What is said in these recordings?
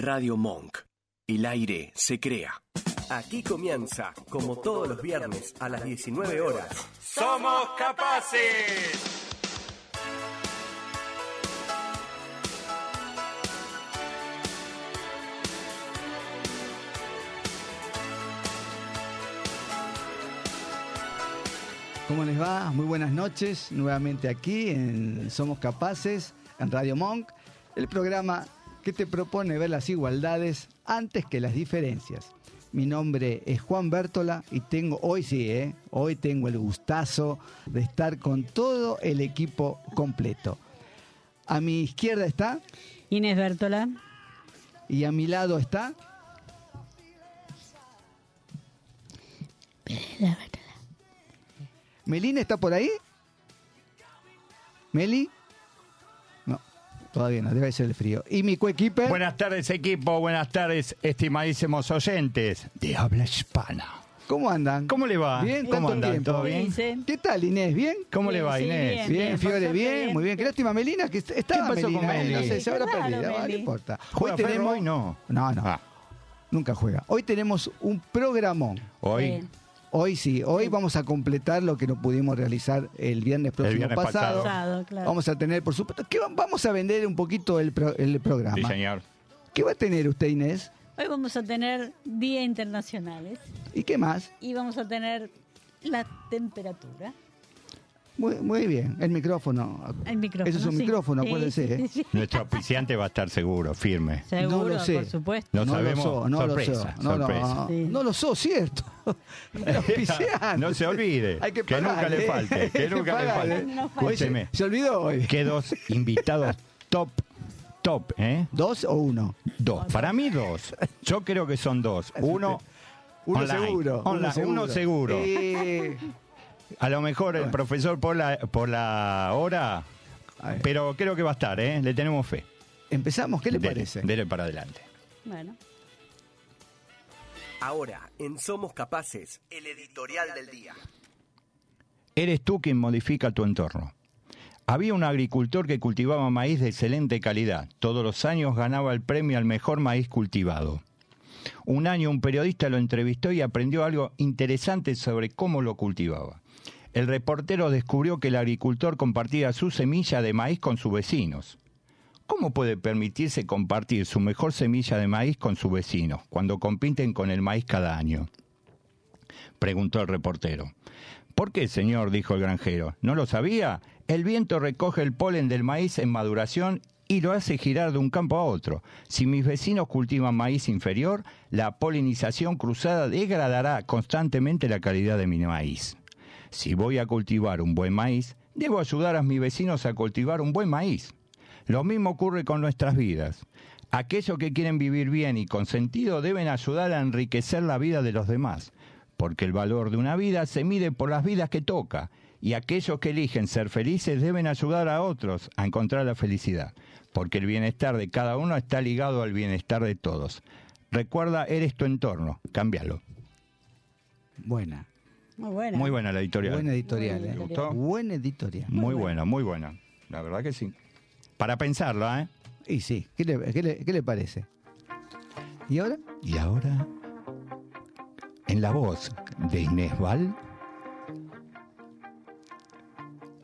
Radio Monk. El aire se crea. Aquí comienza, como todos los viernes a las 19 horas. ¡Somos capaces! ¿Cómo les va? Muy buenas noches, nuevamente aquí en Somos Capaces, en Radio Monk, el programa que te propone ver las igualdades antes que las diferencias. Mi nombre es Juan Bértola y tengo, hoy sí, ¿eh? hoy tengo el gustazo de estar con todo el equipo completo. A mi izquierda está Inés Bértola. y a mi lado está Melina, ¿está por ahí? ¿Meli? Todavía no, debe ser el frío. ¿Y mi coequiper? Buenas tardes equipo, buenas tardes estimadísimos oyentes de habla hispana. ¿Cómo andan? ¿Cómo le va? Bien, ¿Cómo andan? tiempo. ¿Todo bien? ¿Qué tal, Inés? ¿Bien? ¿Cómo le Bien, va sí, Inés? bien. Bien, Fiore, por bien, muy bien. Qué lástima, Melina, que est- estaba ¿Qué pasó con Melina, Meli? No sé, se habrá perdido, no importa. ¿Juega Ferro hoy? No. No, no, Ah, nunca juega. Hoy tenemos un programón. hoy. Hoy sí, hoy vamos a completar lo que no pudimos realizar el viernes próximo viernes pasado. Pasado, claro. Vamos a tener, por supuesto, que va- vamos a vender un poquito el, pro- el programa. Sí, señor. ¿Qué va a tener usted, Inés? Hoy vamos a tener Día Internacionales ¿Y qué más? y vamos a tener la temperatura. Muy, muy bien, el micrófono. El micrófono. Eso es un sí. micrófono, Sí, acuérdese. sí, ¿eh? sí, sí. Nuestro auspiciante va a estar seguro, firme. Seguro, No lo sé. por supuesto. Lo no sabemos. lo so, no sorpresa, lo so. No, no, sorpresa. Sí. no lo so, cierto. El auspiciante. No se olvide, Hay que, que nunca le falte, que nunca le falte. No falte. Hoy se, Escúcheme. se olvidó hoy. Que dos invitados top, top, ¿eh? ¿Dos o uno? Dos. Para mí dos. Yo creo que son dos. Uno, Uno Online. seguro. Online, uno seguro. Eh, a lo mejor el profesor por la, por la hora, pero creo que va a estar, ¿eh? Le tenemos fe. Empezamos, ¿qué le Dele, parece? Dele para adelante. Bueno, Ahora, en Somos Capaces, el editorial del día. Eres tú quien modifica tu entorno. Había un agricultor que cultivaba maíz de excelente calidad. Todos los años ganaba el premio al mejor maíz cultivado. Un año un periodista lo entrevistó y aprendió algo interesante sobre cómo lo cultivaba. El reportero descubrió que el agricultor compartía su semilla de maíz con sus vecinos. ¿Cómo puede permitirse compartir su mejor semilla de maíz con sus vecinos cuando compiten con el maíz cada año? Preguntó el reportero. ¿Por qué, señor? dijo el granjero. ¿No lo sabía? El viento recoge el polen del maíz en maduración y lo hace girar de un campo a otro. Si mis vecinos cultivan maíz inferior, la polinización cruzada degradará constantemente la calidad de mi maíz. Si voy a cultivar un buen maíz, debo ayudar a mis vecinos a cultivar un buen maíz. Lo mismo ocurre con nuestras vidas. Aquellos que quieren vivir bien y con sentido deben ayudar a enriquecer la vida de los demás, porque el valor de una vida se mide por las vidas que toca, y aquellos que eligen ser felices deben ayudar a otros a encontrar la felicidad, porque el bienestar de cada uno está ligado al bienestar de todos. Recuerda, eres tu entorno, cámbialo. Buena. Muy buena. Muy buena la editorial. Buena editorial. Buena ¿eh? editorial. Buena editorial. Muy buena, muy buena. La verdad que sí. Para pensarlo, ¿eh? Y sí, ¿qué le, qué le- qué le parece? ¿Y ahora? Y ahora, en la voz de Inés Val,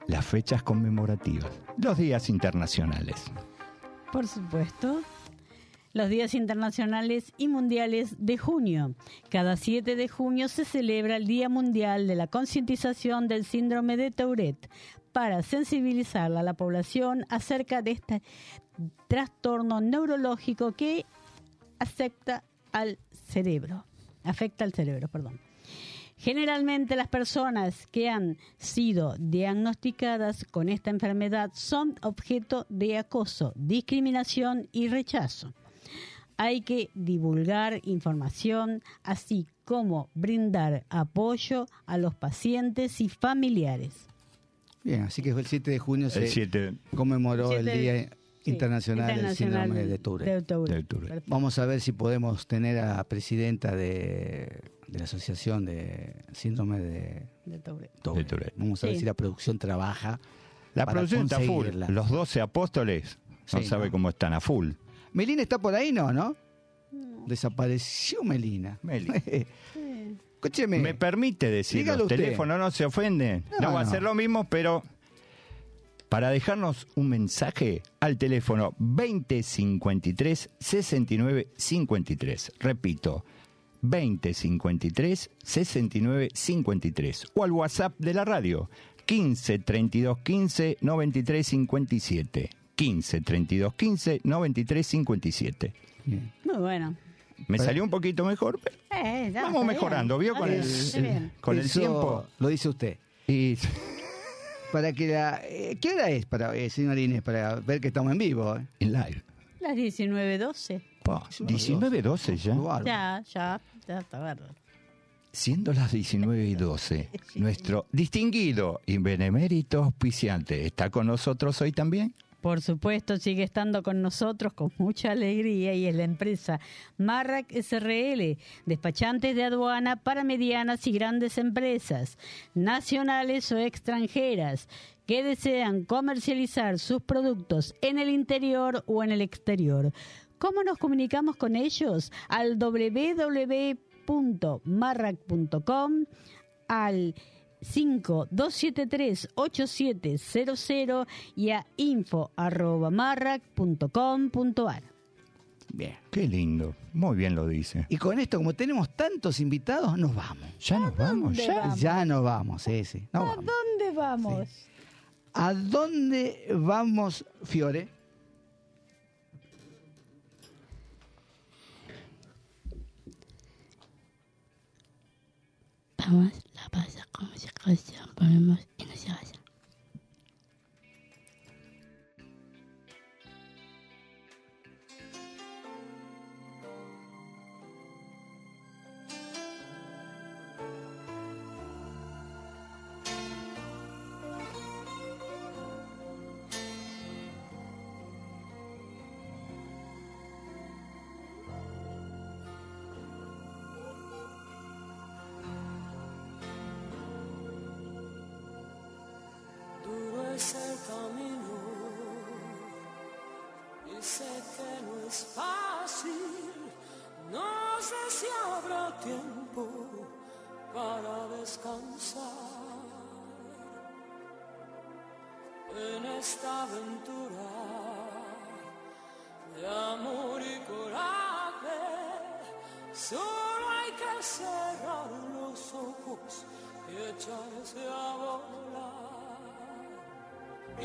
las fechas conmemorativas, los días internacionales. Por supuesto. Los días internacionales y mundiales de junio. Cada 7 de junio se celebra el Día Mundial de la Concientización del Síndrome de Tourette para sensibilizar a la población acerca de este trastorno neurológico que afecta al cerebro. Afecta al cerebro, perdón. Generalmente las personas que han sido diagnosticadas con esta enfermedad son objeto de acoso, discriminación y rechazo. Hay que divulgar información, así como brindar apoyo a los pacientes y familiares. Bien, así que el 7 de junio se El 7 conmemoró el Día sí, Internacional, del Síndrome de Tourette. de Tourette. De Tourette. Perfecto. Vamos a ver si podemos tener a la presidenta de, de la Asociación de Síndrome de De Tourette. Vamos a ver Sí. si la producción trabaja. La para producción está full. Los 12 apóstoles no Sí, sabe ¿no? cómo están a full. Melina está por ahí, ¿no? ¿No? Desapareció Melina. Meli. Escúcheme. Me permite decir, Dígalo los usted. teléfonos no se ofenden. No, No, va a no. ser lo mismo, pero para dejarnos un mensaje al teléfono 2053 69 53. Repito, 2053 69 53. O al WhatsApp de la radio, 15 32 15 93 57. 15 32 15 93 57. Bien. Muy bueno. Me salió un poquito mejor, pero Eh, ya, vamos mejorando, bien. ¿vio? Con Está el, bien, está el- bien. con el Eso tiempo. Lo dice usted. Y Para que la, eh, ¿Qué hora es, para, eh, señor Inés, para ver que estamos en vivo? eh? en live. Las 19.12. Pa, 19 12 ya. Bárbaro. Ya, ya, ya está bárbaro. Siendo las 19 y 12, nuestro distinguido y benemérito auspiciante está con nosotros hoy también. Por supuesto, sigue estando con nosotros con mucha alegría y es la empresa Marrac SRL, despachantes de aduana para medianas y grandes empresas, nacionales o extranjeras, que desean comercializar sus productos en el interior o en el exterior. ¿Cómo nos comunicamos con ellos? Al www.marrac.com, al 5273-8700 y a info.marrac.com.ar. Bien. Qué lindo, muy bien lo dice. Y con esto, como tenemos tantos invitados, nos vamos. Ya nos vamos, ya. vamos? Ya nos vamos, sí, sí. nos ¿A vamos. dónde vamos? ¿A dónde vamos, Fiore? Vamos, con música, ponemos y no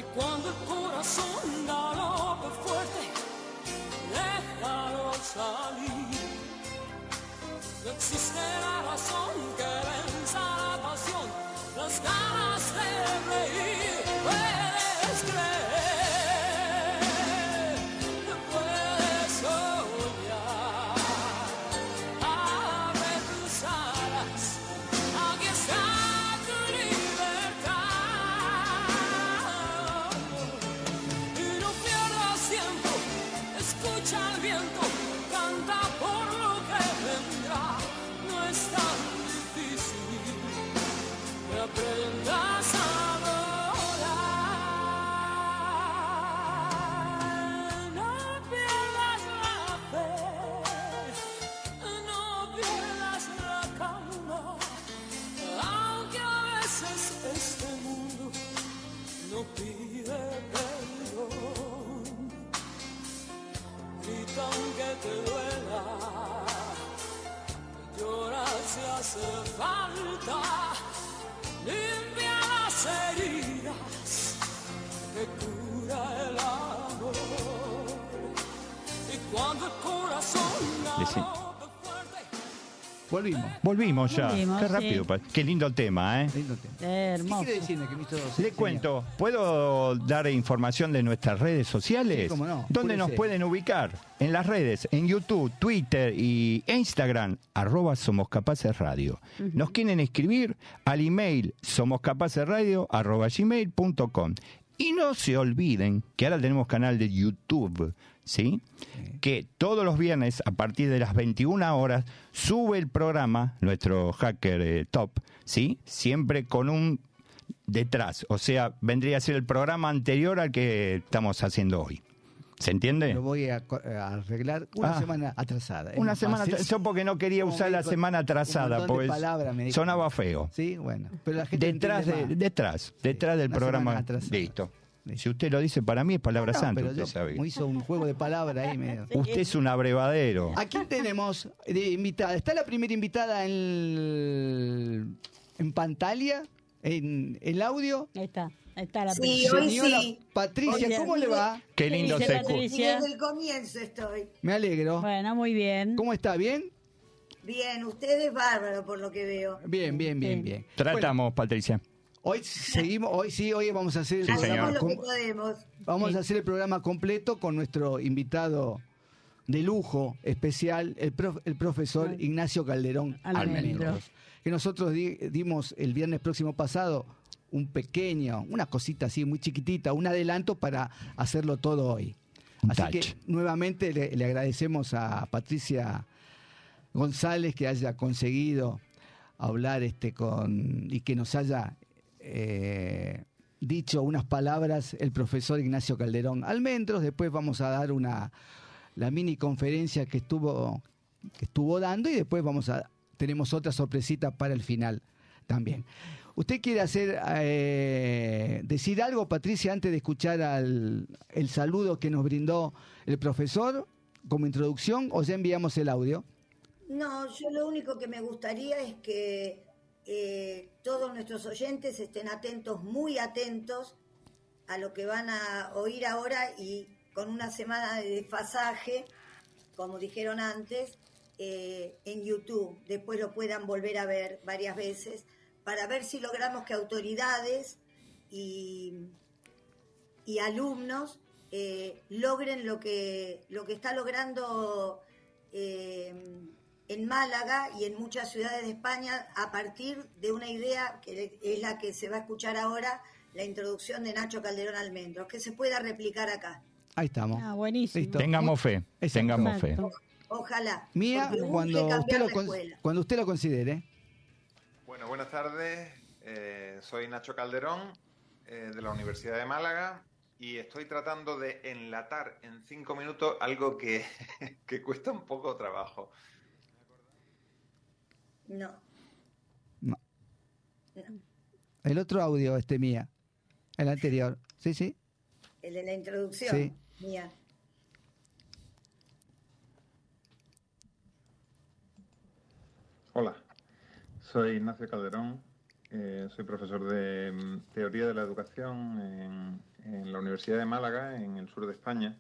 Y cuando el corazón galope fuerte, déjalo salir. No existe canta si hace falta, limpia las heridas que cura el amor. Y cuando el corazón Volvimos. Volvimos ya. Volvimos, Qué rápido. pa- Qué lindo tema, ¿eh? Lindo tema. Eh, ¿Qué hermoso. quiere decirme que me hizo Le señor? cuento, ¿puedo dar información de nuestras redes sociales? Sí, cómo no, ¿Dónde nos apúrese. pueden ubicar? En las redes, en YouTube, Twitter y Instagram, arroba Somos Capaces Radio. Nos quieren escribir al email somoscapacesradio arroba gmail.com. Y no se olviden que ahora tenemos canal de YouTube, ¿sí? Que todos los viernes a partir de las 21 horas sube el programa, nuestro hacker eh, top, ¿sí? Siempre con un detrás, o sea, vendría a ser el programa anterior al que estamos haciendo hoy. ¿Se entiende? Lo voy a, a arreglar una Ah. semana atrasada. Es Una semana atrasada. Yo porque no quería Como usar la semana atrasada, porque sonaba feo. Sí, bueno. Pero la gente Detrás, de, detrás, detrás del programa. Listo. Si usted lo dice, para mí es palabra No, santa, pero usted yo- sabe. como hizo un juego de palabras ahí medio. Usted es un abrevadero. ¿A quién tenemos de invitada? ¿Está la primera invitada en, el- en pantalla? ¿En el audio? Ahí está, ahí está la Sí, hoy Señora sí. Patricia, Hoy ¿cómo le va? Qué lindo se escucha. Desde el comienzo estoy. Me alegro. Bueno, muy bien. ¿Cómo está? ¿Bien? Bien, ustedes bárbaro por lo que veo. Bien, bien, bien, Sí. bien. Tratamos, Patricia. Hoy seguimos, hoy sí, hoy vamos a hacer el Sí, programa señor. Hacemos lo que com- podemos. Vamos Sí. a hacer el programa completo con nuestro invitado de lujo especial, el, prof- el profesor. Ignacio Calderón Almendros. Que nosotros di- dimos el viernes próximo pasado un pequeño, una cosita así muy chiquitita, un adelanto para hacerlo todo hoy. Así touch. que nuevamente le, le agradecemos a Patricia González que haya conseguido hablar este con y que nos haya eh, dicho unas palabras el profesor Ignacio Calderón Almendros. Después vamos a dar una la mini conferencia que estuvo que estuvo dando y después vamos a tenemos otra sorpresita para el final también. ¿Usted quiere hacer eh, decir algo, Patricia, antes de escuchar al, el saludo que nos brindó el profesor como introducción o ya enviamos el audio? No, yo lo único que me gustaría es que eh, todos nuestros oyentes estén atentos, muy atentos a lo que van a oír ahora y con una semana de desfasaje, como dijeron antes, eh, en YouTube. Después lo puedan volver a ver varias veces para ver si logramos que autoridades y, alumnos eh, logren lo que, lo que está logrando en Málaga y en muchas ciudades de España a partir de una idea que es la que se va a escuchar ahora, la introducción de Nacho Calderón Almendros, que se pueda replicar acá. Ahí estamos. Ah, buenísimo. Listo. Tengamos fe, Exacto. tengamos fe. Ojalá. Mía, usted, lo, con- cuando usted lo considere. Bueno, buenas tardes. Eh, soy Nacho Calderón eh, de la Universidad de Málaga y estoy tratando de enlatar en cinco minutos algo que, que cuesta un poco trabajo. No. No. El otro audio, este mía. El anterior. Sí, sí. El de la introducción. Sí. Mía. Hola, soy Ignacio Calderón, eh, soy profesor de mm, Teoría de la Educación en, en la Universidad de Málaga, en el sur de España.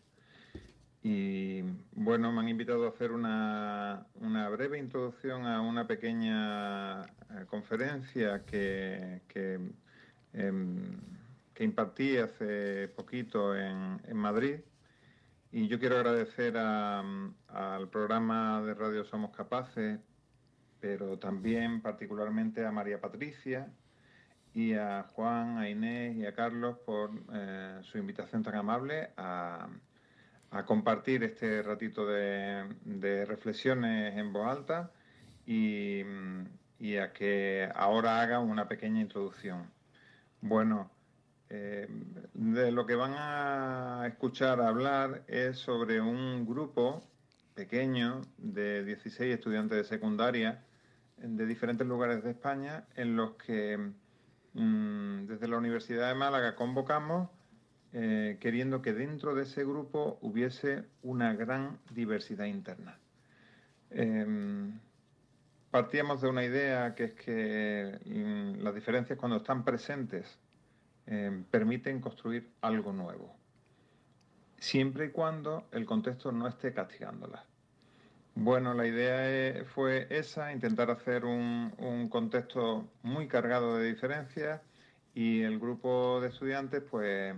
Y bueno, me han invitado a hacer una, una breve introducción a una pequeña eh, conferencia que, em, que impartí hace poquito en, en Madrid. Y yo quiero agradecer al programa de Radio Somos Capaces pero también particularmente a María Patricia y a Juan, a Inés y a Carlos por eh, su invitación tan amable a, a compartir este ratito de, reflexiones en voz alta y, y a que ahora hagan una pequeña introducción. Bueno, eh, de lo que van a escuchar hablar es sobre un grupo pequeño de 16 estudiantes de secundaria de diferentes lugares de España en los que mm, desde la Universidad de Málaga convocamos eh, queriendo que dentro de ese grupo hubiese una gran diversidad interna. Em, partíamos de una idea que es que mm, las diferencias cuando están presentes em, permiten construir algo nuevo, siempre y cuando el contexto no esté castigándolas. Bueno, la idea eh, fue esa, intentar hacer un, un contexto muy cargado de diferencias y el grupo de estudiantes pues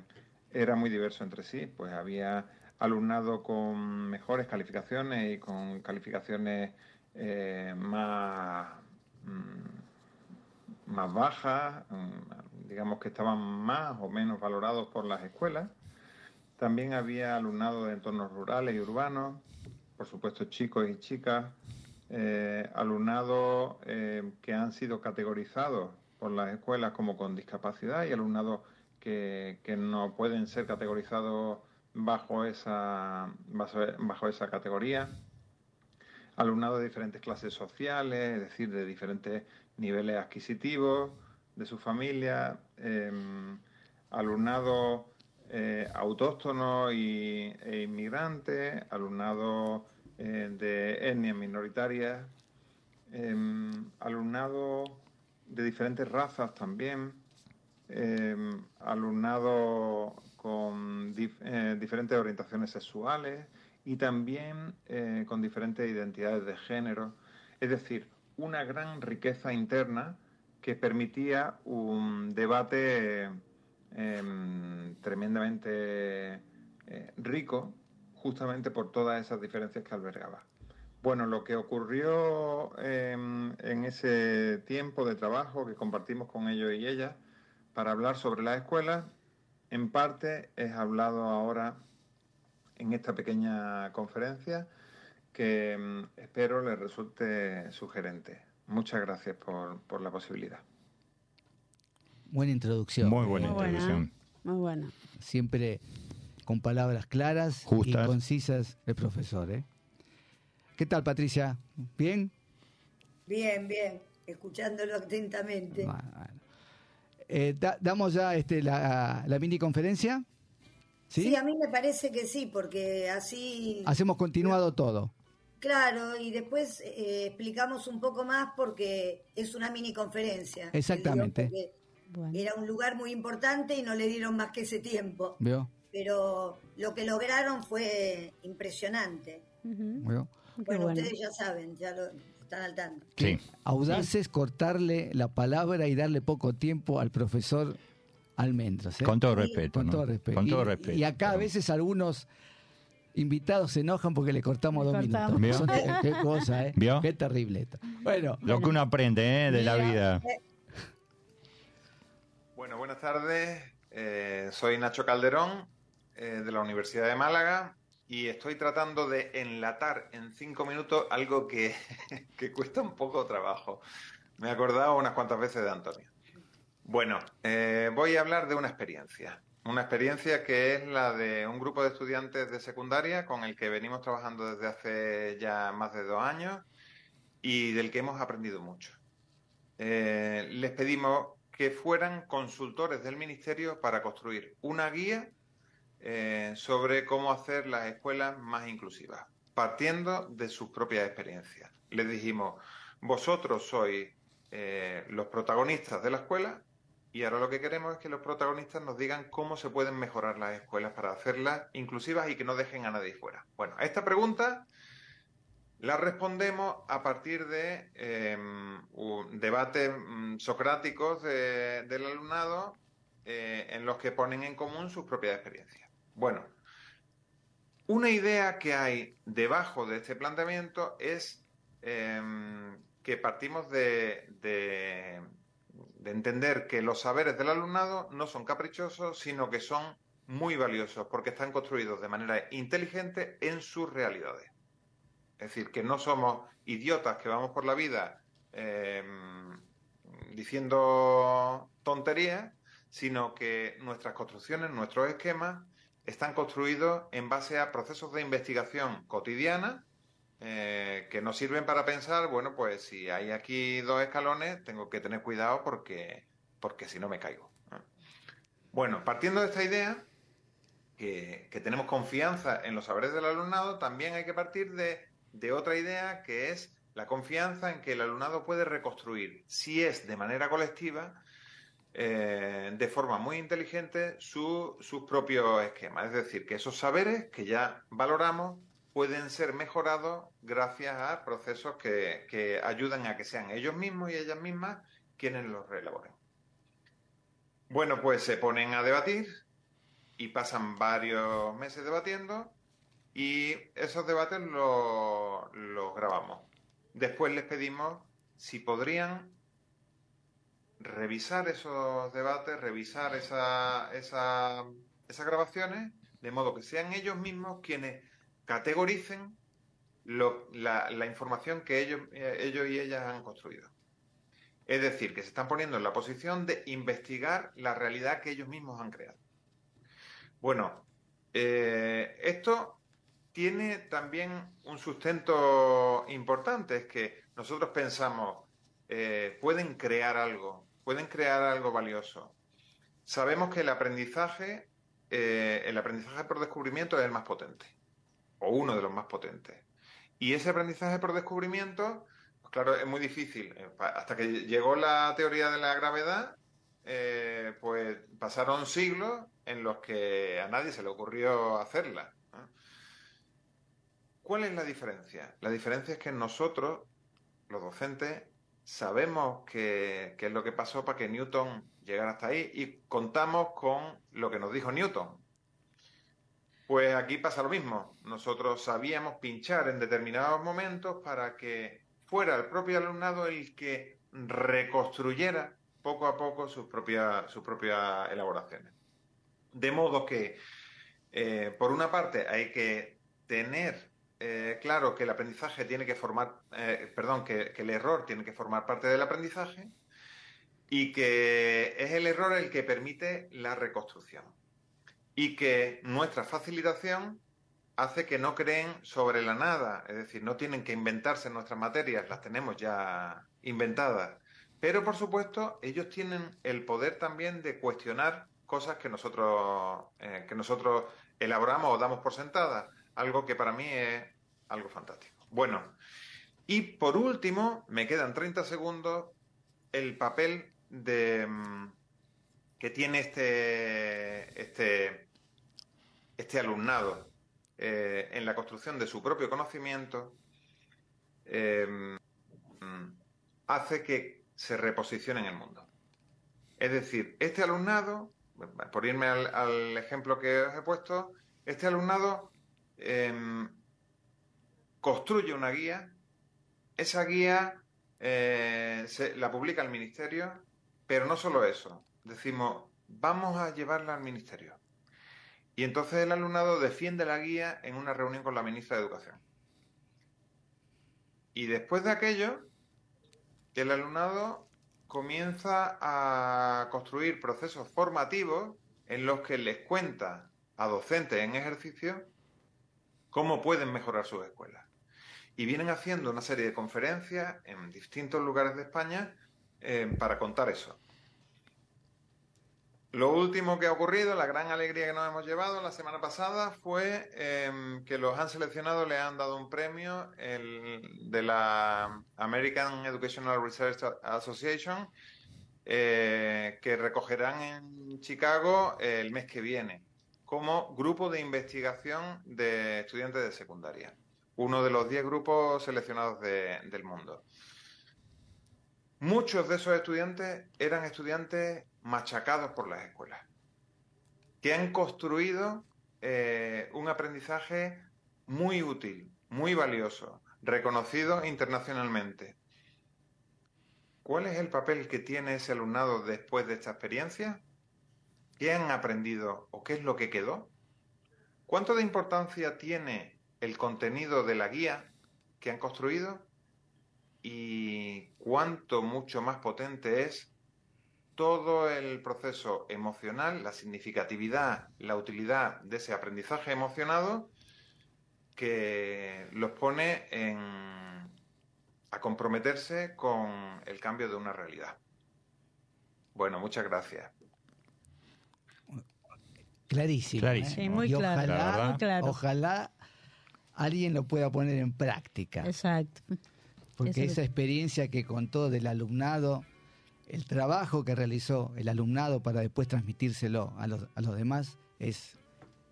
era muy diverso entre sí, pues había alumnado con mejores calificaciones y con calificaciones eh, más, mm, más bajas, mm, digamos que estaban más o menos valorados por las escuelas. También había alumnado de entornos rurales y urbanos, por supuesto chicos y chicas, eh, alumnado eh, que han sido categorizados por las escuelas como con discapacidad y alumnados que, no pueden ser categorizados bajo esa, bajo, esa categoría. Alumnado de diferentes clases sociales, es decir, de diferentes niveles adquisitivos, de su familia, em, alumnado eh, autóctono y, e inmigrante, alumnado eh, de etnias minoritarias, em, alumnado de diferentes razas también, em, alumnado con eh, diferentes orientaciones sexuales y también eh, con diferentes identidades de género. Es decir, una gran riqueza interna que permitía un debate em, tremendamente eh, rico justamente por todas esas diferencias que albergaba. Bueno, lo que ocurrió em, en ese tiempo de trabajo que compartimos con ellos y ellas para hablar sobre las escuelas, en parte es hablado ahora en esta pequeña conferencia que em, espero les resulte sugerente. Muchas gracias por, por la posibilidad. Buena introducción. Muy buena Muy buena. introducción. Muy bueno. Siempre con palabras claras Justas. y concisas el profesor. ¿eh? ¿Qué tal, Patricia? ¿Bien? Bien, bien, escuchándolo atentamente. Bueno, bueno. Eh, da- ¿Damos ya este, la, la mini conferencia? ¿Sí? Sí, a mí me parece que sí, porque así, Hacemos continuado todo. claro, y después eh, explicamos un poco más porque es una mini conferencia. Exactamente. Bueno. Era un lugar muy importante y no le dieron más que ese tiempo. ¿Veo? Pero lo que lograron fue impresionante. Bueno, bueno. ustedes ya saben, ya lo están al tanto. Sí. Audaces cortarle la palabra y darle poco tiempo al profesor Almendros. ¿eh? Con todo respeto. Con ¿no? todo respeto. Con todo y, respeto. y acá a veces algunos invitados se enojan porque le cortamos Le dos cortamos. minutos. Qué cosa, ¿eh? ¿Vio? Qué terrible esto. Bueno, Lo que uno aprende ¿eh? de la vida. Bueno, buenas tardes. Eh, soy Nacho Calderón eh, de la Universidad de Málaga y estoy tratando de enlatar en cinco minutos algo que, que cuesta un poco trabajo. Me he acordado unas cuantas veces de Antonio. Bueno, eh, voy a hablar de una experiencia. Una experiencia que es la de un grupo de estudiantes de secundaria con el que venimos trabajando desde hace ya más de dos años y del que hemos aprendido mucho. Eh, les pedimos que fueran consultores del Ministerio para construir una guía eh, sobre cómo hacer las escuelas más inclusivas, partiendo de sus propias experiencias. Les dijimos, vosotros sois eh, los protagonistas de la escuela y ahora lo que queremos es que los protagonistas nos digan cómo se pueden mejorar las escuelas para hacerlas inclusivas y que no dejen a nadie fuera. Bueno, a esta pregunta la respondemos a partir de un- debates mm, socráticos de- del alumnado eh, en los que ponen en común sus propias experiencias. Bueno, una idea que hay debajo de este planteamiento es em, que partimos de, de- de entender que los saberes del alumnado no son caprichosos, sino que son muy valiosos porque están construidos de manera inteligente en sus realidades. Es decir, que no somos idiotas que vamos por la vida eh, diciendo tonterías, sino que nuestras construcciones, nuestros esquemas, están construidos en base a procesos de investigación cotidiana eh, que nos sirven para pensar, bueno, pues si hay aquí dos escalones, tengo que tener cuidado porque, porque si no me caigo. ¿no? Bueno, partiendo de esta idea, que, que tenemos confianza en los saberes del alumnado, también hay que partir de, de otra idea que es la confianza en que el alumnado puede reconstruir, si es de manera colectiva, eh, de forma muy inteligente, su- sus propios esquemas. Es decir, que esos saberes que ya valoramos pueden ser mejorados gracias a procesos que, que ayudan a que sean ellos mismos y ellas mismas quienes los reelaboren. Bueno, pues se ponen a debatir y pasan varios meses debatiendo y esos debates lo- los grabamos. Después les pedimos si podrían revisar esos debates, revisar esa- esa- esas grabaciones, de modo que sean ellos mismos quienes categoricen lo- la, información que ellos, eh, ellos y ellas han construido. Es decir, que se están poniendo en la posición de investigar la realidad que ellos mismos han creado. Bueno, Eh, esto tiene también un sustento importante, es que nosotros pensamos, eh, pueden crear algo, pueden crear algo valioso. Sabemos que el aprendizaje, eh, el aprendizaje por descubrimiento es el más potente, o uno de los más potentes. Y ese aprendizaje por descubrimiento, pues claro, es muy difícil. Eh, Hasta que llegó la teoría de la gravedad, eh, pues pasaron siglos en los que a nadie se le ocurrió hacerla. ¿Cuál es la diferencia? La diferencia es que nosotros, los docentes, sabemos qué es lo que pasó para que Newton llegara hasta ahí y contamos con lo que nos dijo Newton. Pues aquí pasa lo mismo. Nosotros sabíamos pinchar en determinados momentos para que fuera el propio alumnado el que reconstruyera poco a poco sus propias, sus propias elaboraciones. De modo que, eh, por una parte, hay que tener eh, claro que el aprendizaje tiene que formar, eh, perdón, que, el error tiene que formar parte del aprendizaje y que es el error el que permite la reconstrucción y que nuestra facilitación hace que no creen sobre la nada, es decir, no tienen que inventarse nuestras materias, las tenemos ya inventadas. Pero por supuesto, ellos tienen el poder también de cuestionar cosas que nosotros, eh, que nosotros elaboramos o damos por sentadas, algo que para mí es algo fantástico. Bueno, y por último, me quedan 30 segundos, el papel de, mm, que tiene este, este, este alumnado eh, en la construcción de su propio conocimiento mm, hace que se reposicione en el mundo. Es decir, este alumnado, por irme al, al ejemplo que os he puesto, este alumnado em, construye una guía, esa guía eh, se- la publica el ministerio, pero no solo eso, decimos, vamos a llevarla al ministerio. Y entonces el alumnado defiende la guía en una reunión con la ministra de Educación. Y después de aquello, el alumnado comienza a construir procesos formativos en los que les cuenta a docentes en ejercicio cómo pueden mejorar sus escuelas. Y vienen haciendo una serie de conferencias en distintos lugares de España eh, para contar eso. Lo último que ha ocurrido, la gran alegría que nos hemos llevado la semana pasada fue eh, que los han seleccionado, le han dado un premio de la American Educational Research Association eh, que recogerán en Chicago el mes que viene como grupo de investigación de estudiantes de secundaria. Uno de los 10 grupos seleccionados de- del mundo. Muchos de esos estudiantes eran estudiantes machacados por las escuelas, que han construido eh, un aprendizaje muy útil, muy valioso, reconocido internacionalmente. ¿Cuál es el papel que tiene ese alumnado después de esta experiencia? ¿Qué han aprendido o qué es lo que quedó? ¿Cuánto de importancia tiene el contenido de la guía que han construido? ¿Y cuánto mucho más potente es todo el proceso emocional, la significatividad, la utilidad de ese aprendizaje emocionado que los pone en, a comprometerse con el cambio de una realidad? Bueno, muchas gracias. Clarísimo. Clarísimo. ¿eh? Sí, muy Y claro, Ojalá, muy claro. ojalá alguien lo pueda poner en práctica. Exacto. Porque Eso es- esa experiencia que contó del alumnado, el trabajo que realizó el alumnado para después transmitírselo a los, a los demás, es,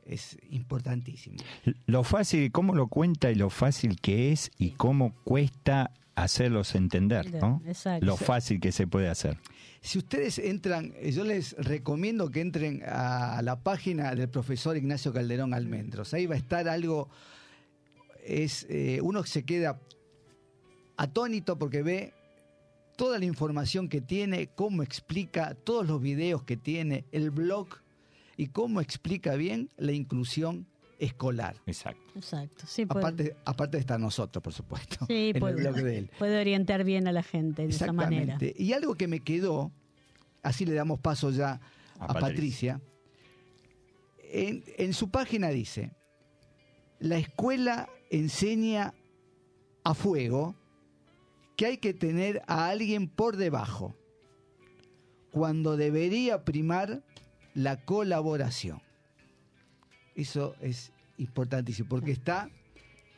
es importantísimo. Lo fácil, cómo lo cuenta y lo fácil que es y cómo cuesta hacerlos entender, ¿no? Exacto. Lo fácil que se puede hacer. Si ustedes entran, eh, yo les recomiendo que entren a la página del profesor Ignacio Calderón Almendros. Ahí va a estar algo, es eh, uno se queda atónito porque ve toda la información que tiene, cómo explica, todos los videos que tiene, el blog y cómo explica bien la inclusión escolar. Exacto. Exacto. Sí, puede, Aparte, aparte de estar nosotros, por supuesto, sí, en el puede, blog de él. puede orientar bien a la gente de esa manera. Exactamente. Y algo que me quedó, así le damos paso ya A a, Patricia. Patricia, en, en su página dice, la escuela enseña a fuego que hay que tener a alguien por debajo, cuando debería primar la colaboración. Eso es importantísimo, porque está,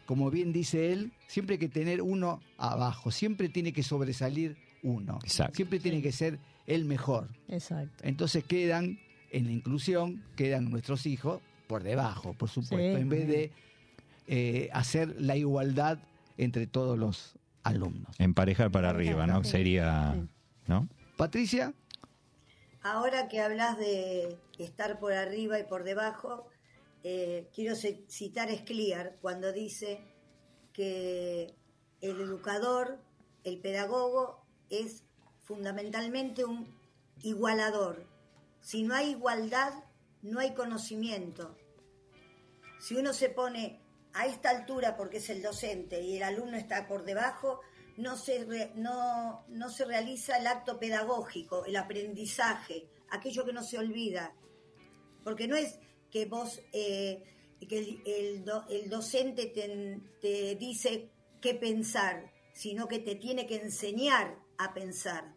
como bien dice él, siempre hay que tener uno abajo, siempre tiene que sobresalir uno, Exacto. siempre tiene que ser el mejor. Exacto. Entonces quedan, en la inclusión, quedan nuestros hijos por debajo, por supuesto, Sí. en vez de eh, hacer la igualdad entre todos los alumnos. Emparejar para arriba, ¿no? Sí. Sería. ¿no? Patricia, Ahora que hablas de estar por arriba y por debajo, eh, quiero citar a Scliar cuando dice que el educador, el pedagogo, es fundamentalmente un igualador. Si no hay igualdad, no hay conocimiento. Si uno se pone a esta altura porque es el docente y el alumno está por debajo, no se, re- no, no se realiza el acto pedagógico, el aprendizaje, aquello que no se olvida. Porque no es que vos, eh, que el, el do- el docente te, te dice qué pensar, sino que te tiene que enseñar a pensar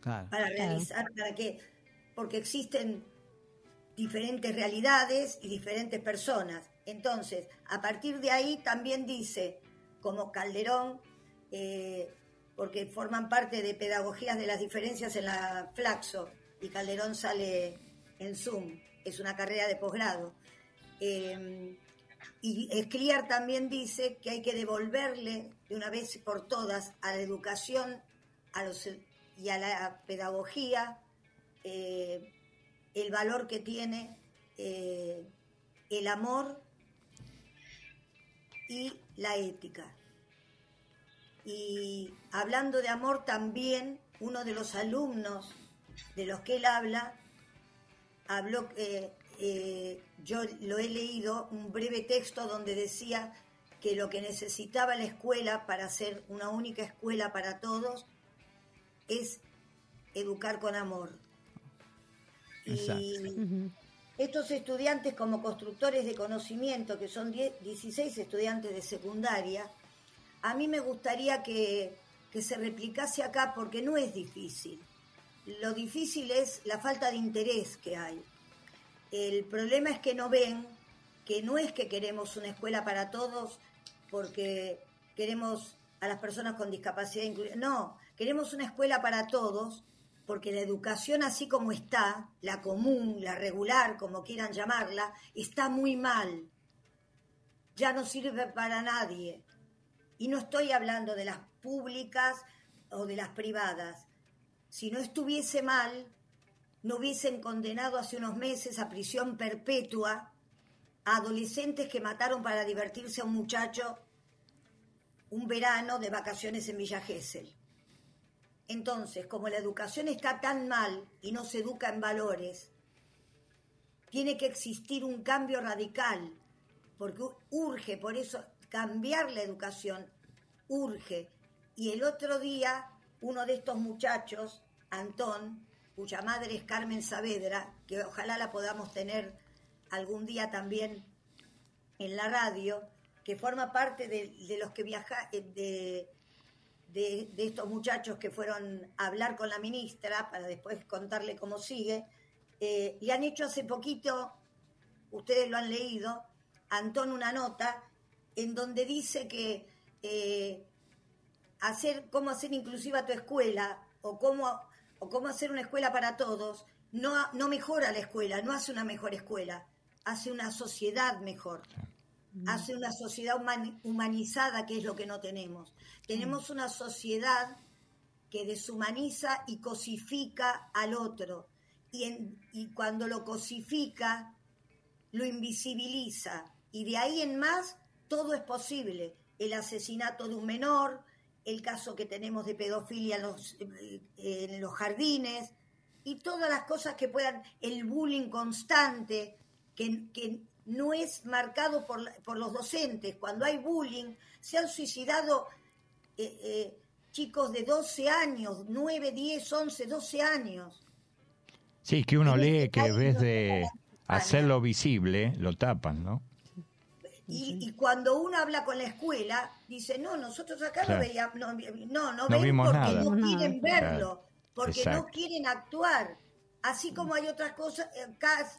claro, para Claro. realizar, para que, porque existen diferentes realidades y diferentes personas. Entonces, a partir de ahí también dice, como Calderón, eh, porque forman parte de pedagogías de las diferencias en la Flaxo, y Calderón sale en Zoom, es una carrera de posgrado. Eh, y Escliar también dice que hay que devolverle de una vez por todas a la educación a los, y a la pedagogía eh, el valor que tiene eh, el amor y la ética. Y hablando de amor también, uno de los alumnos de los que él habla, habló, eh, yo lo he leído, un breve texto donde decía que lo que necesitaba la escuela para ser una única escuela para todos es educar con amor. Exacto. Y estos estudiantes como constructores de conocimiento, que son 10 16 estudiantes de secundaria, a mí me gustaría que, que se replicase acá porque no es difícil. Lo difícil es la falta de interés que hay. El problema es que no ven que no es que queremos una escuela para todos porque queremos a las personas con discapacidad incluida. No, queremos una escuela para todos porque la educación así como está, la común, la regular, como quieran llamarla, está muy mal. Ya no sirve para nadie. Y no estoy hablando de las públicas o de las privadas. Si no estuviese mal, no hubiesen condenado hace unos meses a prisión perpetua a adolescentes que mataron para divertirse a un muchacho un verano de vacaciones en Villa Gesell. Entonces, como la educación está tan mal y no se educa en valores, tiene que existir un cambio radical, porque urge, por eso cambiar la educación urge. Y el otro día, uno de estos muchachos, Antón, cuya madre es Carmen Saavedra, que ojalá la podamos tener algún día también en la radio, que forma parte de, de los que viaja, eh, de, de, estos muchachos que fueron a hablar con la ministra, para después contarle cómo sigue, eh, le han hecho hace poquito, ustedes lo han leído, Antón una nota en donde dice que eh, hacer cómo hacer inclusiva tu escuela o cómo, o cómo hacer una escuela para todos no, no mejora la escuela, no hace una mejor escuela, hace una sociedad mejor. Hace una sociedad human- humanizada, que es lo que no tenemos. Tenemos una sociedad que deshumaniza y cosifica al otro. Y, en- y cuando lo cosifica, lo invisibiliza. Y de ahí en más, todo es posible. El asesinato de un menor, el caso que tenemos de pedofilia en los, en los jardines, y todas las cosas que puedan, el bullying constante, que, que no es marcado por, la- por los docentes. Cuando hay bullying, se han suicidado eh, eh, chicos de 12 años, 9, 10, 11, 12 años. Sí, que uno En lee que ves no de hacerlo visible, lo tapan, ¿no? Y, y cuando uno habla con la escuela, dice, no, nosotros acá Claro. no veíamos, no, no, no, No ven porque nada. no quieren verlo, Claro. porque no quieren actuar. Así como hay otras cosas,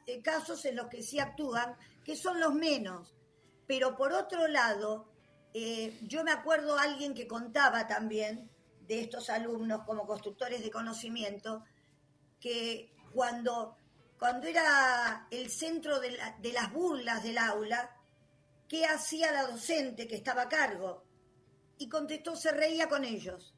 eh, casos en los que sí actúan, que son los menos. Pero por otro lado, eh, yo me acuerdo a alguien que contaba también de estos alumnos como constructores de conocimiento, que cuando, cuando era el centro de, de las burlas del aula, ¿qué hacía la docente que estaba a cargo? Y contestó, se reía con ellos.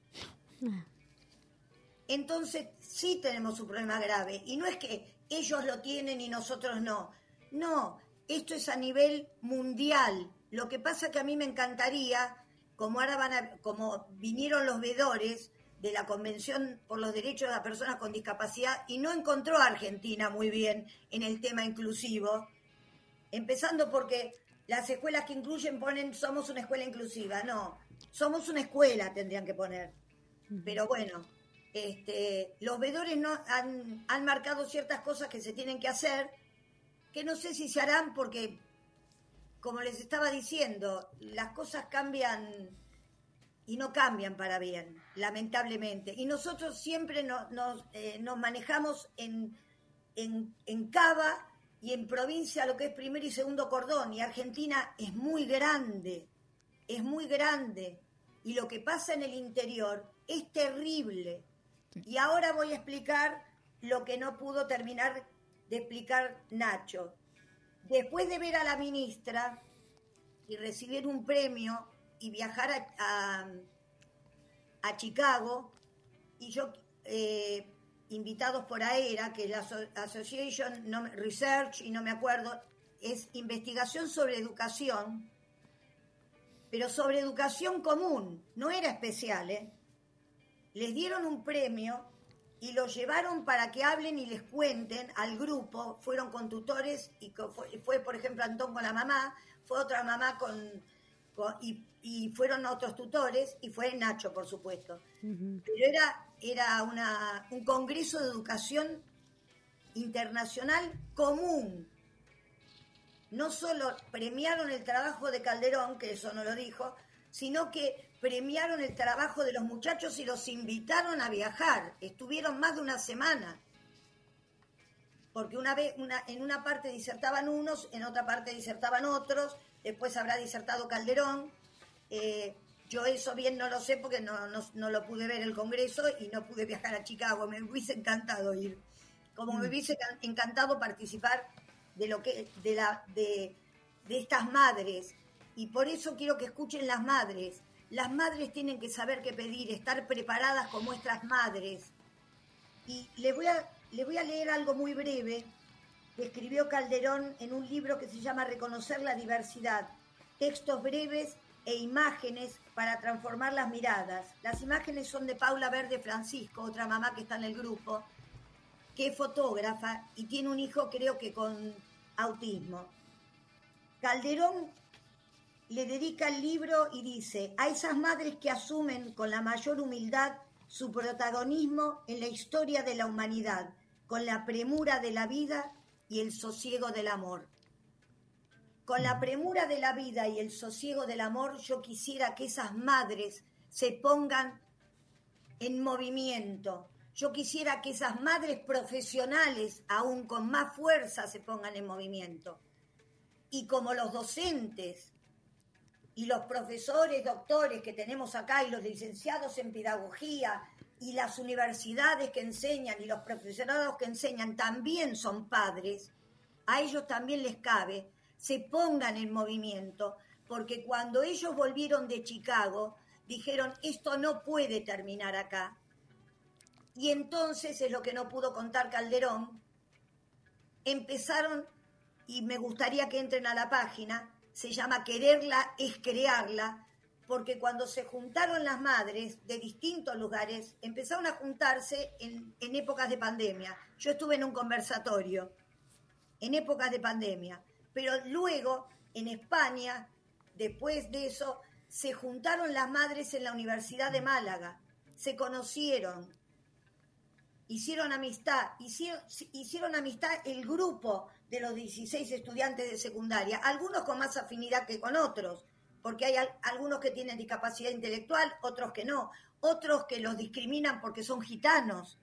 Entonces sí tenemos un problema grave. Y no es que ellos lo tienen y nosotros no. No, esto es a nivel mundial. Lo que pasa que a mí me encantaría, como ahora van a- como vinieron los vedores de la Convención por los Derechos de las Personas con Discapacidad y no encontró a Argentina muy bien en el tema inclusivo, empezando porque las escuelas que incluyen ponen somos una escuela inclusiva, no, somos una escuela tendrían que poner. Pero bueno, este, los vedores no han, han marcado ciertas cosas que se tienen que hacer, que no sé si se harán porque, como les estaba diciendo, las cosas cambian y no cambian para bien, lamentablemente. Y nosotros siempre no- nos, eh, nos manejamos en, en, en Cava y en provincia lo que es primer y segundo cordón. Y Argentina es muy grande, es muy grande. Y lo que pasa en el interior es terrible. Y ahora voy a explicar lo que no pudo terminar de explicar Nacho. Después de ver a la ministra y recibir un premio y viajar a, a- Chicago, y yo, eh, invitados por AERA, que es la Association no Research, y no me acuerdo, es investigación sobre educación, pero sobre educación común, no era especial, ¿eh? Les dieron un premio y lo llevaron para que hablen y les cuenten al grupo, fueron con tutores y fue, fue, por ejemplo Antón con la mamá, fue otra mamá con, con- y, y fueron otros tutores y fue Nacho, por supuesto. Pero era, era una, un congreso de educación internacional común. No solo premiaron el trabajo de Calderón, que eso no lo dijo, sino que premiaron el trabajo de los muchachos y los invitaron a viajar. Estuvieron más de una semana. Porque una vez, una, en una parte disertaban unos, en otra parte disertaban otros, después habrá disertado Calderón. Eh, yo eso bien no lo sé porque no, no, no lo pude ver el Congreso y no pude viajar a Chicago. Me hubiese encantado ir. Como me hubiese can- encantado participar de lo que, de la, de, de estas madres. Y por eso quiero que escuchen las madres. Las madres tienen que saber qué pedir, estar preparadas como estas madres. Y le voy a, le voy a leer algo muy breve que escribió Calderón en un libro que se llama Reconocer la diversidad. Textos breves e imágenes para transformar las miradas. Las imágenes son de Paula Verde Francisco, otra mamá que está en el grupo, que es fotógrafa y tiene un hijo creo que con autismo. Calderón le dedica el libro y dice, a esas madres que asumen con la mayor humildad su protagonismo en la historia de la humanidad, con la premura de la vida y el sosiego del amor. Con la premura de la vida y el sosiego del amor, yo quisiera que esas madres se pongan en movimiento. Yo quisiera que esas madres profesionales, aún con más fuerza, se pongan en movimiento. Y como los docentes y los profesores, doctores que tenemos acá y los licenciados en pedagogía y las universidades que enseñan y los profesionados que enseñan también son padres, a ellos también les cabe, se pongan en movimiento, porque cuando ellos volvieron de Chicago, dijeron, esto no puede terminar acá. Y entonces es lo que no pudo contar Calderón, empezaron, y me gustaría que entren a la página, se llama Quererla es crearla, porque cuando se juntaron las madres de distintos lugares, empezaron a juntarse en, en épocas de pandemia. Yo estuve en un conversatorio en épocas de pandemia, pero luego en España, después de eso, se juntaron las madres en la Universidad de Málaga, se conocieron, hicieron amistad, hicieron, hicieron amistad el grupo de los 16 estudiantes de secundaria, algunos con más afinidad que con otros, porque hay al- algunos que tienen discapacidad intelectual, otros que no, otros que los discriminan porque son gitanos,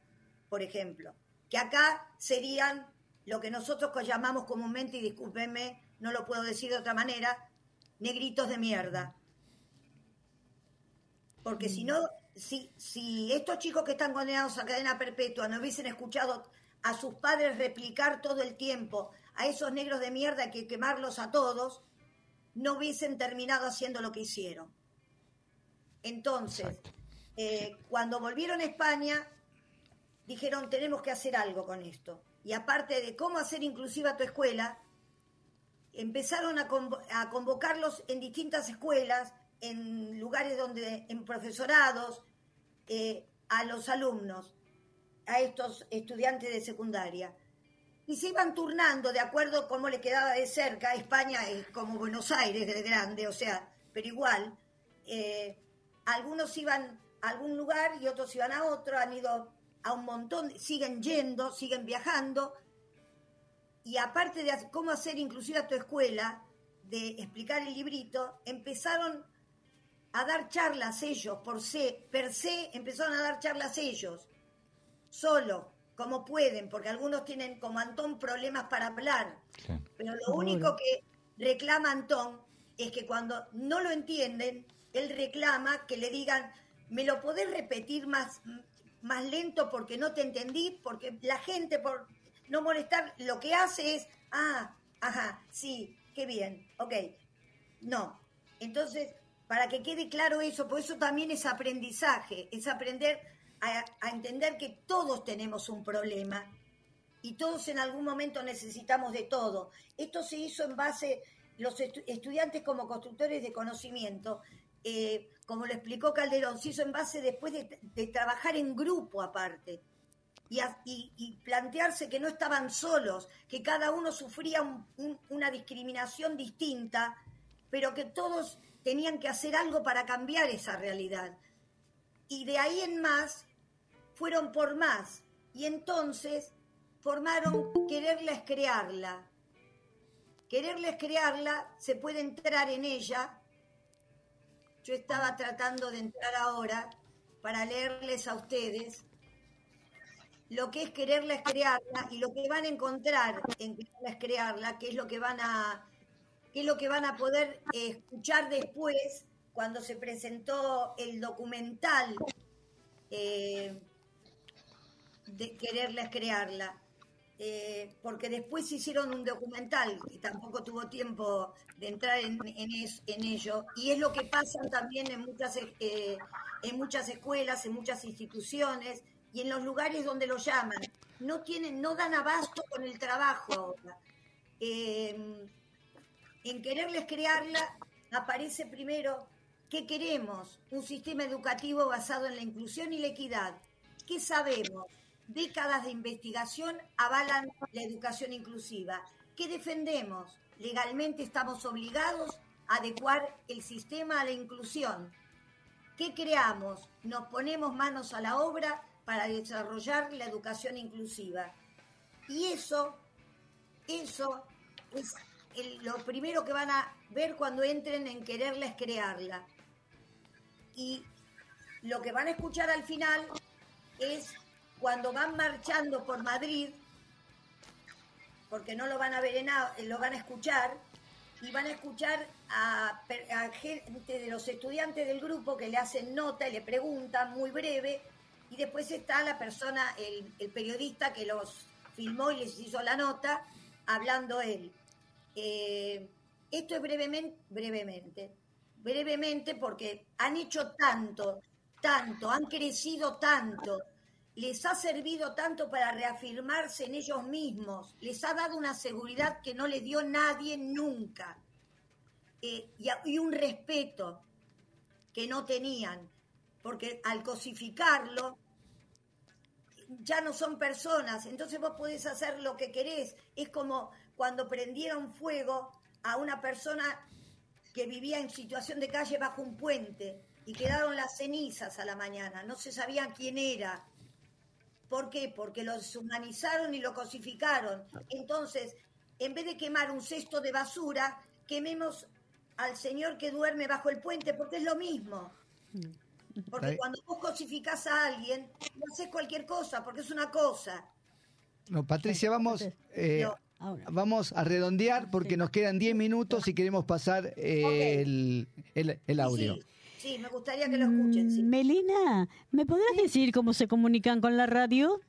por ejemplo, que acá serían lo que nosotros llamamos comúnmente, y discúlpenme, no lo puedo decir de otra manera, negritos de mierda. Porque si no, si, si estos chicos que están condenados a cadena perpetua no hubiesen escuchado a sus padres replicar todo el tiempo a esos negros de mierda que quemarlos a todos, no hubiesen terminado haciendo lo que hicieron. Entonces, eh, cuando volvieron a España, dijeron, tenemos que hacer algo con esto. Y aparte de cómo hacer inclusiva tu escuela, empezaron a, convo- a convocarlos en distintas escuelas, en lugares donde, en profesorados, eh, a los alumnos, a estos estudiantes de secundaria. Y se iban turnando de acuerdo a cómo le quedaba de cerca. España es como Buenos Aires de grande, o sea, pero igual. eh, algunos iban a algún lugar y otros iban a otro, han ido a un montón, siguen yendo, siguen viajando. Y aparte de cómo hacer inclusive a tu escuela, de explicar el librito, empezaron a dar charlas ellos, por se, per se, empezaron a dar charlas ellos, solo, como pueden, porque algunos tienen, como Antón, problemas para hablar. Sí. Pero lo único que reclama Antón es que cuando no lo entienden, él reclama que le digan, ¿me lo podés repetir más, más lento porque no te entendí? Porque la gente, por no molestar, lo que hace es, ah, ajá, sí, qué bien, ok. No. Entonces, para que quede claro eso, por eso también es aprendizaje, es aprender a, a entender que todos tenemos un problema y todos en algún momento necesitamos de todo. Esto se hizo en base, los estu- estudiantes como constructores de conocimiento, eh, como lo explicó Calderón, se hizo en base después de, de trabajar en grupo aparte. Y, a- y- y plantearse que no estaban solos, que cada uno sufría un- un- una discriminación distinta, pero que todos tenían que hacer algo para cambiar esa realidad. Y de ahí en más, fueron por más. Y entonces formaron quererles crearla. Quererles crearla, se puede entrar en ella. Yo estaba tratando de entrar ahora para leerles a ustedes lo que es quererles crearla y lo que van a encontrar en quererles crearla, que es lo que van a, que es lo que van a poder eh, escuchar después cuando se presentó el documental eh, de quererles crearla. Eh, porque después hicieron un documental y tampoco tuvo tiempo de entrar en, en en ello. Y es lo que pasa también en muchas, eh, en muchas escuelas, en muchas instituciones y en los lugares donde lo llaman. No, tienen, no dan abasto con el trabajo ahora. Eh, en quererles crearla aparece primero qué queremos, un sistema educativo basado en la inclusión y la equidad. ¿Qué sabemos? Décadas de investigación avalan la educación inclusiva. ¿Qué defendemos? Legalmente estamos obligados a adecuar el sistema a la inclusión. ¿Qué creamos? Nos ponemos manos a la obra para desarrollar la educación inclusiva. Y eso, eso es lo primero que van a ver cuando entren en quererles crearla. Y lo que van a escuchar al final es cuando van marchando por Madrid, porque no lo van a ver en au- lo van a escuchar, y van a escuchar a, gente de los estudiantes del grupo que le hacen nota y le preguntan muy breve, y después está la persona, el, el periodista que los filmó y les hizo la nota, hablando él. Eh, esto es brevemente, brevemente, brevemente porque han hecho tanto, tanto, han crecido tanto, les ha servido tanto para reafirmarse en ellos mismos, les ha dado una seguridad que no les dio nadie nunca, eh, y, y un respeto que no tenían, porque al cosificarlo ya no son personas, entonces vos podés hacer lo que querés. Es como cuando prendieron fuego a una persona que vivía en situación de calle bajo un puente y quedaron las cenizas a la mañana, no se sabía quién era. ¿Por qué? Porque lo deshumanizaron y lo cosificaron. Entonces, en vez de quemar un cesto de basura, quememos al señor que duerme bajo el puente, porque es lo mismo. Porque Ahí. cuando vos cosificás a alguien, no haces cualquier cosa, porque es una cosa. No, Patricia, vamos, eh, No. Ahora. vamos a redondear porque nos quedan 10 minutos y queremos pasar eh, el, el- el audio. Sí, sí, me gustaría que lo escuchen. sí. Mm, Melina, ¿me podrás decir cómo se comunican con la radio?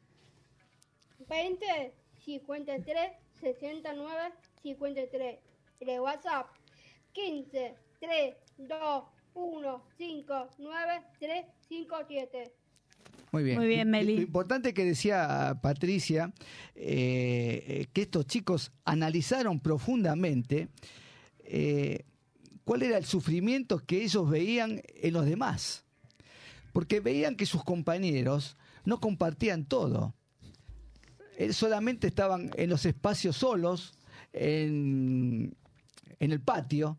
20 53 69 53. De WhatsApp 15 3 2 1 5 9 3 5 7. Muy bien. Muy bien, Meli. Lo importante que decía Patricia, eh, eh, que estos chicos analizaron profundamente eh, cuál era el sufrimiento que ellos veían en los demás. Porque veían que sus compañeros no compartían todo. Eh, solamente estaban en los espacios solos, en, en el patio.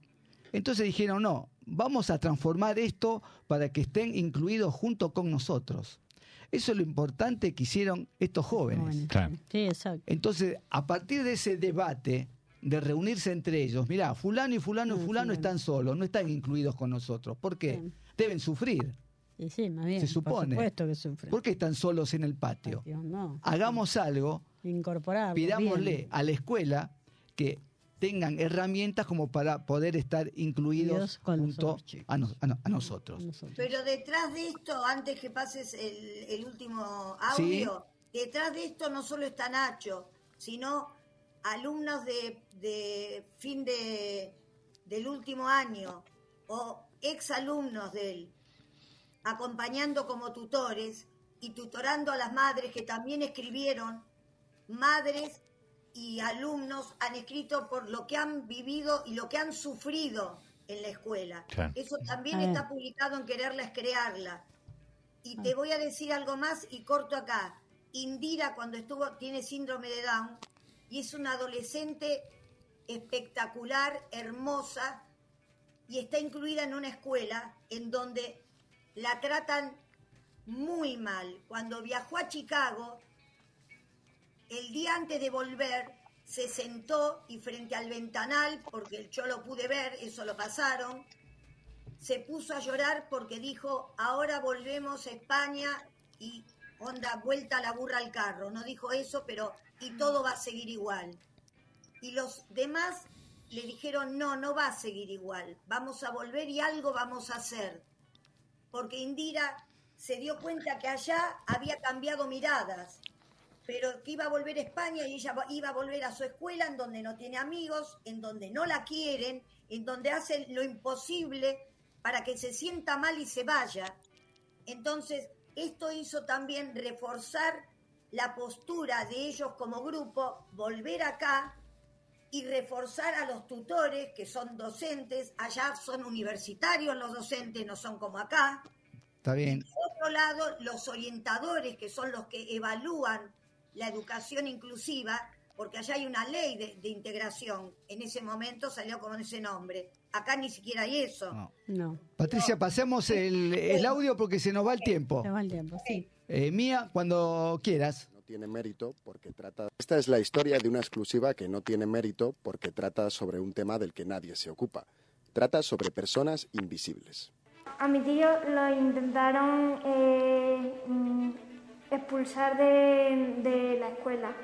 Entonces dijeron, no, vamos a transformar esto para que estén incluidos junto con nosotros. Eso es lo importante que hicieron estos jóvenes. Jóvenes, Claro. Sí, exacto. Entonces, a partir de ese debate, de reunirse entre ellos, mirá, fulano y fulano y fulano están solos, no están incluidos con nosotros. ¿Por qué? Deben sufrir. Sí, sí, más bien. Se supone. Por supuesto que sufren. ¿Por qué están solos en el patio? Dios, no. Hagamos algo, Incorporar. pidámosle a la escuela que tengan herramientas como para poder estar incluidos con junto a, nos- a no- a nosotros. Pero detrás de esto, antes que pases el, el último audio, detrás de esto no solo está Nacho, sino alumnos de, de fin de, del último año o exalumnos de él, acompañando como tutores y tutorando a las madres que también escribieron, madres y alumnos han escrito por lo que han vivido y lo que han sufrido en la escuela. Eso también está publicado en Quererla es Crearla. Y te voy a decir algo más y corto acá. Indira cuando estuvo tiene síndrome de Down y es una adolescente espectacular, hermosa y está incluida en una escuela en donde la tratan muy mal. Cuando viajó a Chicago, el día antes de volver, se sentó y frente al ventanal, porque yo lo pude ver, eso lo pasaron, se puso a llorar porque dijo, ahora volvemos a España y onda, vuelta la burra al carro. No dijo eso, pero y todo va a seguir igual. Y los demás le dijeron, no, no va a seguir igual. Vamos a volver y algo vamos a hacer. Porque Indira se dio cuenta que allá había cambiado miradas pero que iba a volver a España y ella iba a volver a su escuela en donde no tiene amigos, en donde no la quieren, en donde hacen lo imposible para que se sienta mal y se vaya. Entonces, esto hizo también reforzar la postura de ellos como grupo, volver acá y reforzar a los tutores, que son docentes, allá son universitarios los docentes, no son como acá, Está bien. por otro lado, los orientadores, que son los que evalúan la educación inclusiva, porque allá hay una ley de, de integración. En ese momento salió con ese nombre. Acá ni siquiera hay eso. No. No, Patricia, pasemos el, el audio porque se nos va el tiempo. se va el tiempo, sí. Eh, Mía, cuando quieras. No tiene mérito porque trata. Esta es la historia de una exclusiva que no tiene mérito porque trata sobre un tema del que nadie se ocupa. Trata sobre personas invisibles. A mi tío lo intentaron eh, mm, expulsar de, de la escuela.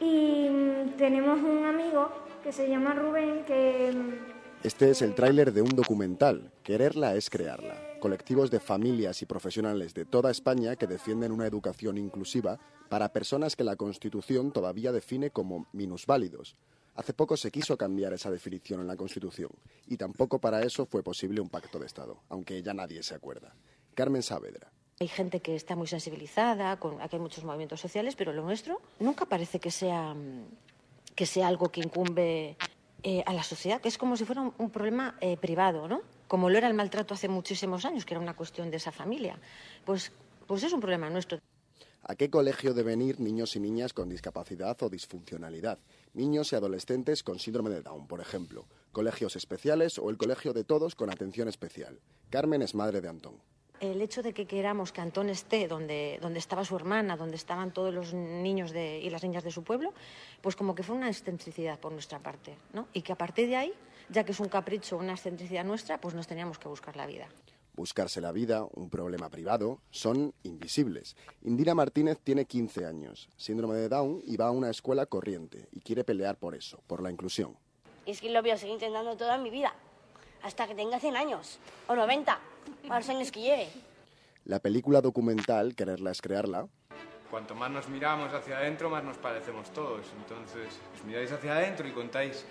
Y mm, tenemos un amigo que se llama Rubén que mm, Este es el tráiler de un documental, Quererla es crearla. Colectivos de familias y profesionales de toda España que defienden una educación inclusiva para personas que la Constitución todavía define como minusválidos. Hace poco se quiso cambiar esa definición en la Constitución y tampoco para eso fue posible un pacto de Estado, aunque ya nadie se acuerda. Carmen Saavedra. Hay gente que está muy sensibilizada, con, aquí hay muchos movimientos sociales, pero lo nuestro nunca parece que sea, que sea algo que incumbe eh, a la sociedad, que es como si fuera un, un problema eh, privado, ¿no? Como lo era el maltrato hace muchísimos años, que era una cuestión de esa familia. Pues, pues es un problema nuestro. ¿A qué colegio deben ir niños y niñas con discapacidad o disfuncionalidad? Niños y adolescentes con síndrome de Down, por ejemplo. Colegios especiales o el colegio de todos con atención especial. Carmen es madre de Antón. el hecho de que queramos que Antón esté donde, donde estaba su hermana, donde estaban todos los niños de, y las niñas de su pueblo, pues como que fue una excentricidad por nuestra parte, ¿no? Y que a partir de ahí, ya que es un capricho, una excentricidad nuestra, pues nos teníamos que buscar la vida. Buscarse la vida, un problema privado, son invisibles. Indira Martínez tiene 15 años, síndrome de Down y va a una escuela corriente y quiere pelear por eso, por la inclusión. Y es que lo voy a seguir intentando toda mi vida, hasta que tenga 100 años, o 90, a los años que lleve. La película documental, Quererla es crearla, Cuanto más nos miramos hacia adentro, más nos parecemos todos. Entonces, os miráis hacia adentro y contáis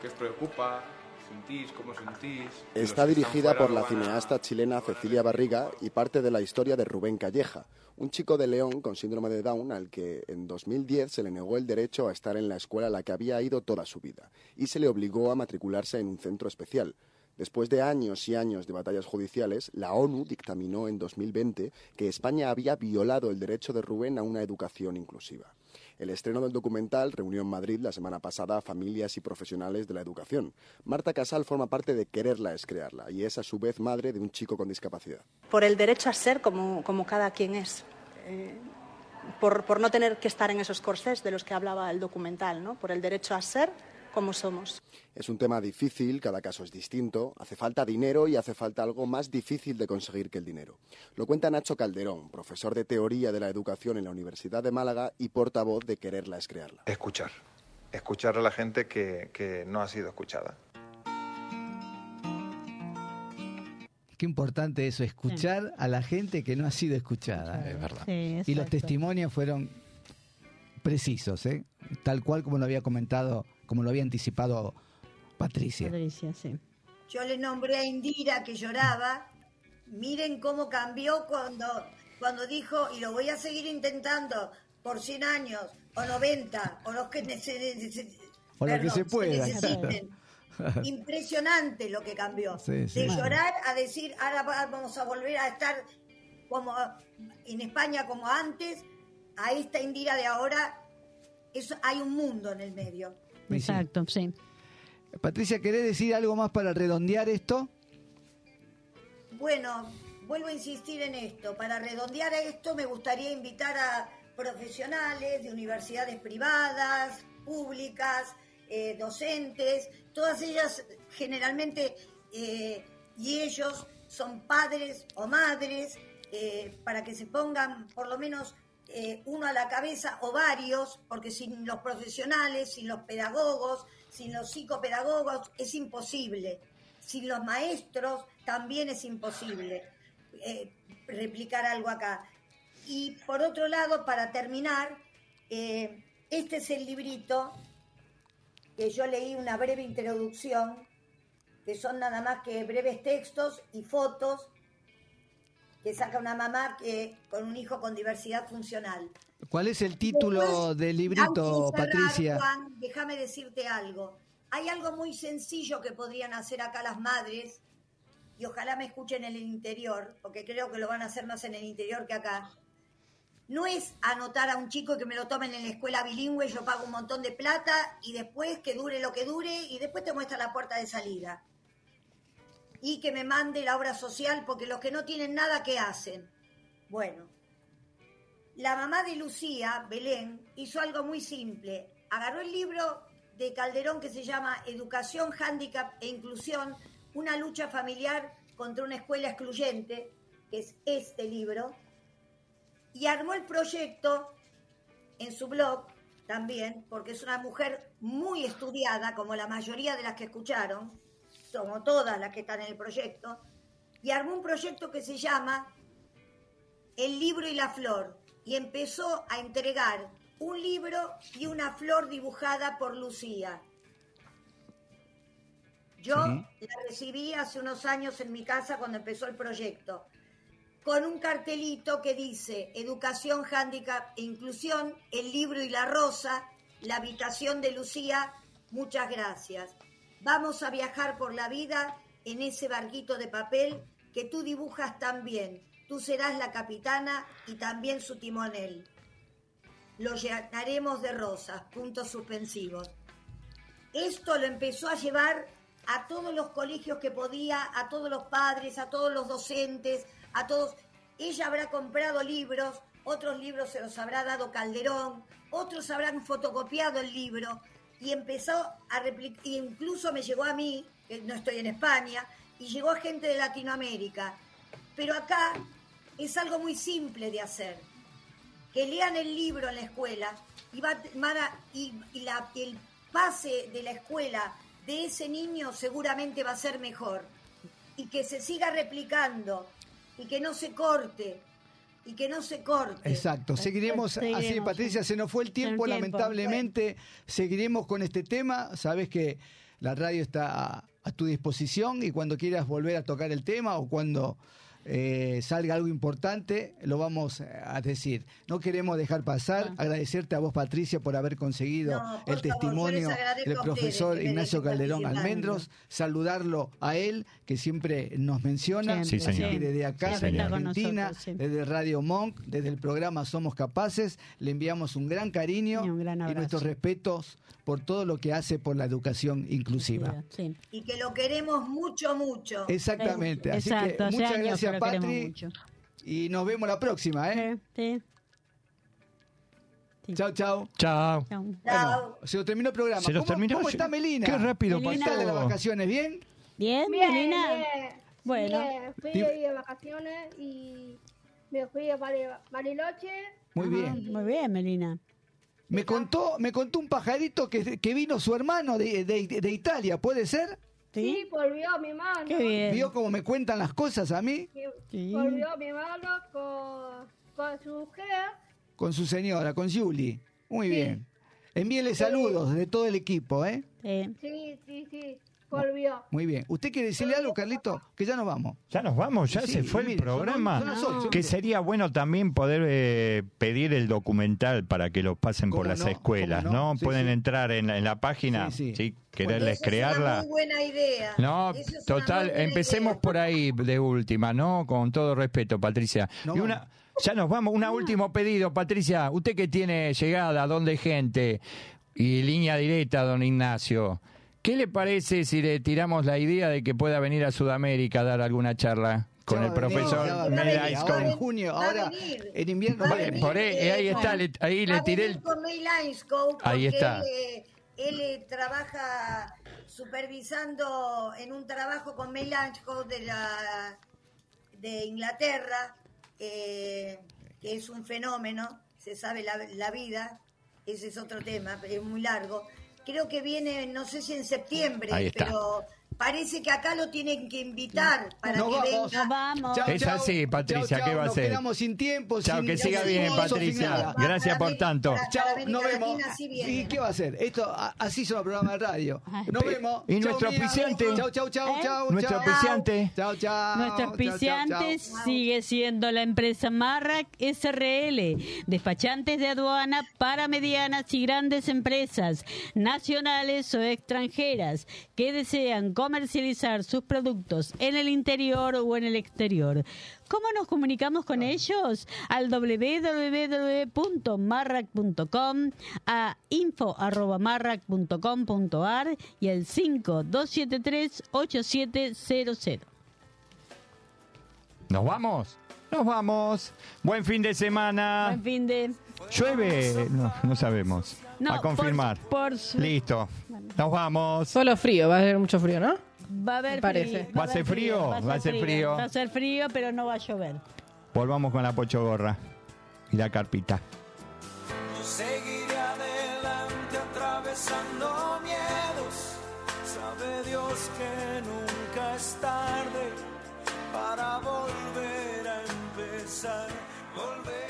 qué os preocupa, sentís, cómo sentís. Está dirigida por la cineasta chilena Cecilia Barriga y parte de la historia de Rubén Calleja, un chico de León con síndrome de Down al que en 2010 se le negó el derecho a estar en la escuela a la que había ido toda su vida y se le obligó a matricularse en un centro especial. Después de años y años de batallas judiciales, la ONU dictaminó en 2020 que España había violado el derecho de Rubén a una educación inclusiva. El estreno del documental reunió en Madrid la semana pasada a familias y profesionales de la educación. Marta Casal forma parte de Quererla es crearla y es a su vez madre de un chico con discapacidad. por el derecho a ser como, como cada quien es. Eh, por, por no tener que estar en esos corsés de los que hablaba el documental, ¿no? por el derecho a ser como somos. Es un tema difícil, cada caso es distinto, hace falta dinero y hace falta algo más difícil de conseguir que el dinero. Lo cuenta Nacho Calderón, profesor de teoría de la educación en la Universidad de Málaga y portavoz de Quererla es crearla. Escuchar. Escuchar a la gente que, que no ha sido escuchada. Qué importante eso, escuchar a la gente que no ha sido escuchada. Es verdad. Sí, Y los testimonios fueron precisos, ¿eh? tal cual como lo había comentado, como lo había anticipado Patricia. Patricia, sí. Yo le nombré a Indira que lloraba. Miren cómo cambió cuando, cuando dijo, y lo voy a seguir intentando por 100 años, o 90, o los que, nece- nece- O lo que se pueda. Impresionante lo que cambió. Sí, sí. de llorar a decir, ahora va- vamos a volver a estar como en España como antes, a esta Indira de ahora, eso, hay un mundo en el medio. Exacto, sí. Patricia, ¿querés decir algo más para redondear esto? Bueno, vuelvo a insistir en esto. Para redondear esto, me gustaría invitar a profesionales de universidades privadas, públicas, eh, docentes, todas ellas generalmente, eh, y ellos son padres o madres, eh, para que se pongan por lo menos eh, uno a la cabeza o varios, porque sin los profesionales, sin los pedagogos, sin los psicopedagogos, es imposible. Sin los maestros también es imposible eh, replicar algo acá. Y por otro lado, para terminar, eh, este es el librito que yo leí una breve introducción, que son nada más que breves textos y fotos que saca una mamá que, con un hijo con diversidad funcional. ¿Cuál es el título Después, del librito, antes de cerrar, Patricia? Juan, déjame decirte algo. Hay algo muy sencillo que podrían hacer acá las madres, y ojalá me escuchen en el interior, porque creo que lo van a hacer más en el interior que acá. No es anotar a un chico que me lo tomen en la escuela bilingüe, yo pago un montón de plata y después que dure lo que dure y después te muestra la puerta de salida. Y que me mande la obra social, porque los que no tienen nada, ¿qué hacen? Bueno, la mamá de Lucía, Belén, hizo algo muy simple. Agarró el libro de Calderón que se llama Educación, Handicap e Inclusión, una lucha familiar contra una escuela excluyente, que es este libro, y armó el proyecto en su blog también, porque es una mujer muy estudiada, como la mayoría de las que escucharon, como todas las que están en el proyecto, y armó un proyecto que se llama El libro y la flor, y empezó a entregar un libro y una flor dibujada por Lucía. Yo la recibí hace unos años en mi casa cuando empezó el proyecto, con un cartelito que dice Educación, Handicap e Inclusión, el libro y la rosa, la habitación de Lucía, muchas gracias. Vamos a viajar por la vida en ese barquito de papel que tú dibujas tan bien. Tú serás la capitana y también su timonel. Lo llenaremos de rosas, puntos suspensivos. Esto lo empezó a llevar a todos los colegios que podía, a todos los padres, a todos los docentes, a todos. Ella habrá comprado libros, otros libros se los habrá dado Calderón, otros habrán fotocopiado el libro y empezó a replicar, incluso me llegó a mí, que no estoy en España, y llegó a gente de Latinoamérica. Pero acá es algo muy simple de hacer. Que lean el libro en la escuela y, va, y- el pase de la escuela de ese niño seguramente va a ser mejor. Y que se siga replicando y que no se corte. Y que no se corte. Exacto, seguiremos, así, Patricia, se nos fue el tiempo, El tiempo. lamentablemente, seguiremos con este tema, sabes que la radio está a, a tu disposición y cuando quieras volver a tocar el tema o cuando eh, salga algo importante, lo vamos a decir. No queremos dejar pasar, agradecerte a vos, Patricia, por haber conseguido No, por el favor, testimonio del profesor ustedes Ignacio Calderón. Almendros, saludarlo a él, que siempre nos menciona, Sí, señor. desde acá, Sí, desde. Argentina, nosotros, sí. desde Radio Monk, desde el programa Somos Capaces, le enviamos un gran cariño y, nuestros respetos por todo lo que hace por la educación inclusiva. Y que lo queremos mucho, mucho. Exactamente. Así Exacto, que muchas gracias, lo queremos Patri. mucho. Y nos vemos la próxima, ¿eh? Chao, chao. Chao. Bueno, se nos terminó el programa. Se nos ¿Cómo, terminó, ¿Cómo sí. está Melina? Qué rápido ¿Qué pasó. tal de las vacaciones? ¿Bien? Bien, Bien, Melina. bien. Bueno. Bien, fui de vacaciones y me fui a Bari- Bariloche. Muy Ajá, bien. Muy bien, Melina. Me contó, me contó un pajarito que, que vino su hermano de, de- de Italia, ¿puede ser? Sí, volvió mi mano. ¿Vio cómo me cuentan las cosas a mí? Volvió mi mano con, con su mujer. Con su señora, con Julie. Muy bien. Envíele saludos de todo el equipo, ¿eh? Sí, sí, sí. Volvió. Muy bien. ¿Usted quiere decirle algo, Carlito? Que ya nos vamos. Ya nos vamos, ya Sí, se fue el mire, son- programa. son que sería bueno también poder eh, pedir el documental para que lo pasen por ¿Cómo las no? escuelas, ¿Cómo ¿no? no? Sí, Pueden sí. entrar en la, en la página, sí, quererles Esa es crearla. una muy buena idea. No, es total, empecemos idea. por ahí de última, ¿no? Con todo respeto, Patricia. y una, ya nos vamos, un último pedido, Patricia. Usted que tiene llegada, donde hay gente y línea directa, don Ignacio. ¿Qué le parece si le tiramos la idea de que pueda venir a Sudamérica a dar alguna charla con el profesor Ahora Medaisco? en junio, ahora en invierno. Venir. Por ahí- eh, ahí está, le- ahí le tiré venir el- con Ahí está. Él, eh, él, eh, trabaja supervisando en un trabajo con Ainscough de, la, de Inglaterra, eh, que es un fenómeno, se sabe la, la vida, ese es otro tema, pero es muy largo. Creo que viene, no sé si en septiembre, Ahí está. pero parece que acá lo tienen que invitar para Nos que vamos. venga. Chao, Es chao. así, Patricia, ¿qué va a Nos hacer? quedamos sin tiempo. Chao, que siga bien, Patricia. Gracias por tanto. Chao, nos vemos. Latina sí viene. ¿Y qué va a hacer? Esto, así son los programas de radio. Nos vemos. Y nuestro auspiciante. Chao, chao, chao, ¿Eh? chao. Nuestro auspiciante. Chao, chao. Nuestro auspiciante sigue siendo la empresa Marrac SRL, despachantes de aduana para medianas y grandes empresas, nacionales o extranjeras, que desean comercializar sus productos en el interior o en el exterior. ¿Cómo nos comunicamos con ellos? Al www.marrac.com, a info.marrac.com.ar y al 5273-8700. ¿Nos vamos? Nos vamos. Buen fin de semana. Buen fin de... ¿Llueve? No, no sabemos. No, a confirmar. por- por su- Listo. Nos vamos. Solo frío, va a haber mucho frío, ¿no? Va a haber parece. frío, ¿Va a ser frío? Va a ser frío. Va a ser frío, pero no va a llover. Volvamos con la pochogorra y la carpita. Yo seguiré adelante atravesando miedos. Sabe Dios que nunca es tarde para volver a empezar. Volver